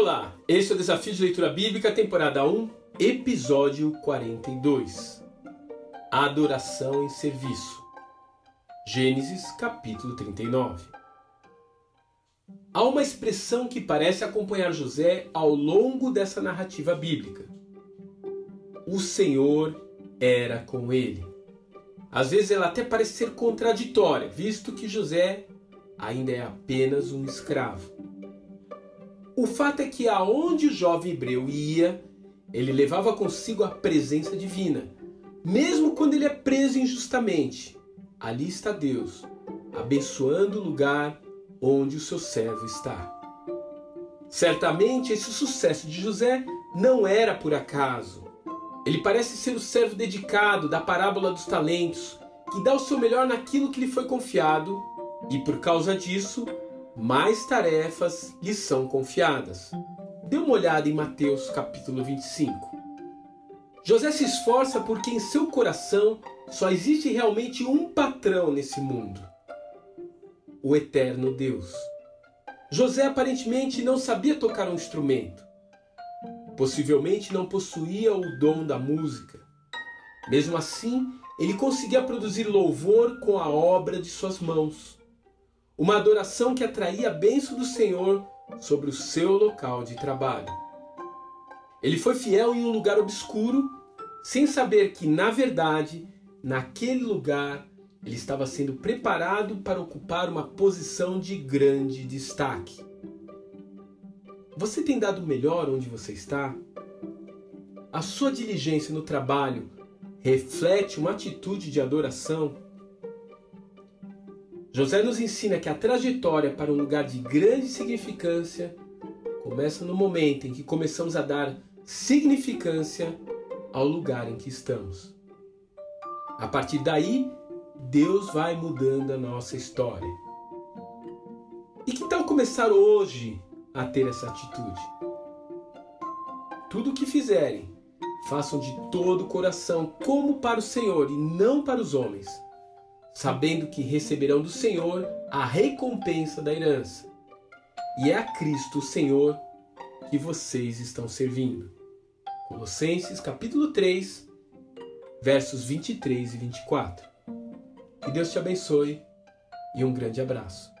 Olá, esse é o Desafio de Leitura Bíblica, temporada 1, episódio 42. Adoração em serviço. Gênesis, capítulo 39. Há uma expressão que parece acompanhar José ao longo dessa narrativa bíblica. O Senhor era com ele. Às vezes ela até parece ser contraditória, visto que José ainda é apenas um escravo. O fato é que aonde o jovem hebreu ia, ele levava consigo a presença divina, mesmo quando ele é preso injustamente. Ali está Deus, abençoando o lugar onde o seu servo está. Certamente esse sucesso de José não era por acaso. Ele parece ser o servo dedicado da parábola dos talentos, que dá o seu melhor naquilo que lhe foi confiado e por causa disso mais tarefas lhe são confiadas. Dê uma olhada em Mateus capítulo 25. José se esforça porque em seu coração só existe realmente um patrão nesse mundo: o eterno Deus. José aparentemente não sabia tocar um instrumento. Possivelmente não possuía o dom da música. Mesmo assim, ele conseguia produzir louvor com a obra de suas mãos uma adoração que atraía a bênção do Senhor sobre o seu local de trabalho. Ele foi fiel em um lugar obscuro, sem saber que, na verdade, naquele lugar ele estava sendo preparado para ocupar uma posição de grande destaque. Você tem dado melhor onde você está? A sua diligência no trabalho reflete uma atitude de adoração? José nos ensina que a trajetória para um lugar de grande significância começa no momento em que começamos a dar significância ao lugar em que estamos. A partir daí, Deus vai mudando a nossa história. E que tal começar hoje a ter essa atitude? Tudo o que fizerem, façam de todo o coração, como para o Senhor e não para os homens sabendo que receberão do Senhor a recompensa da herança. E é a Cristo, o Senhor, que vocês estão servindo. Colossenses capítulo 3, versos 23 e 24. Que Deus te abençoe e um grande abraço.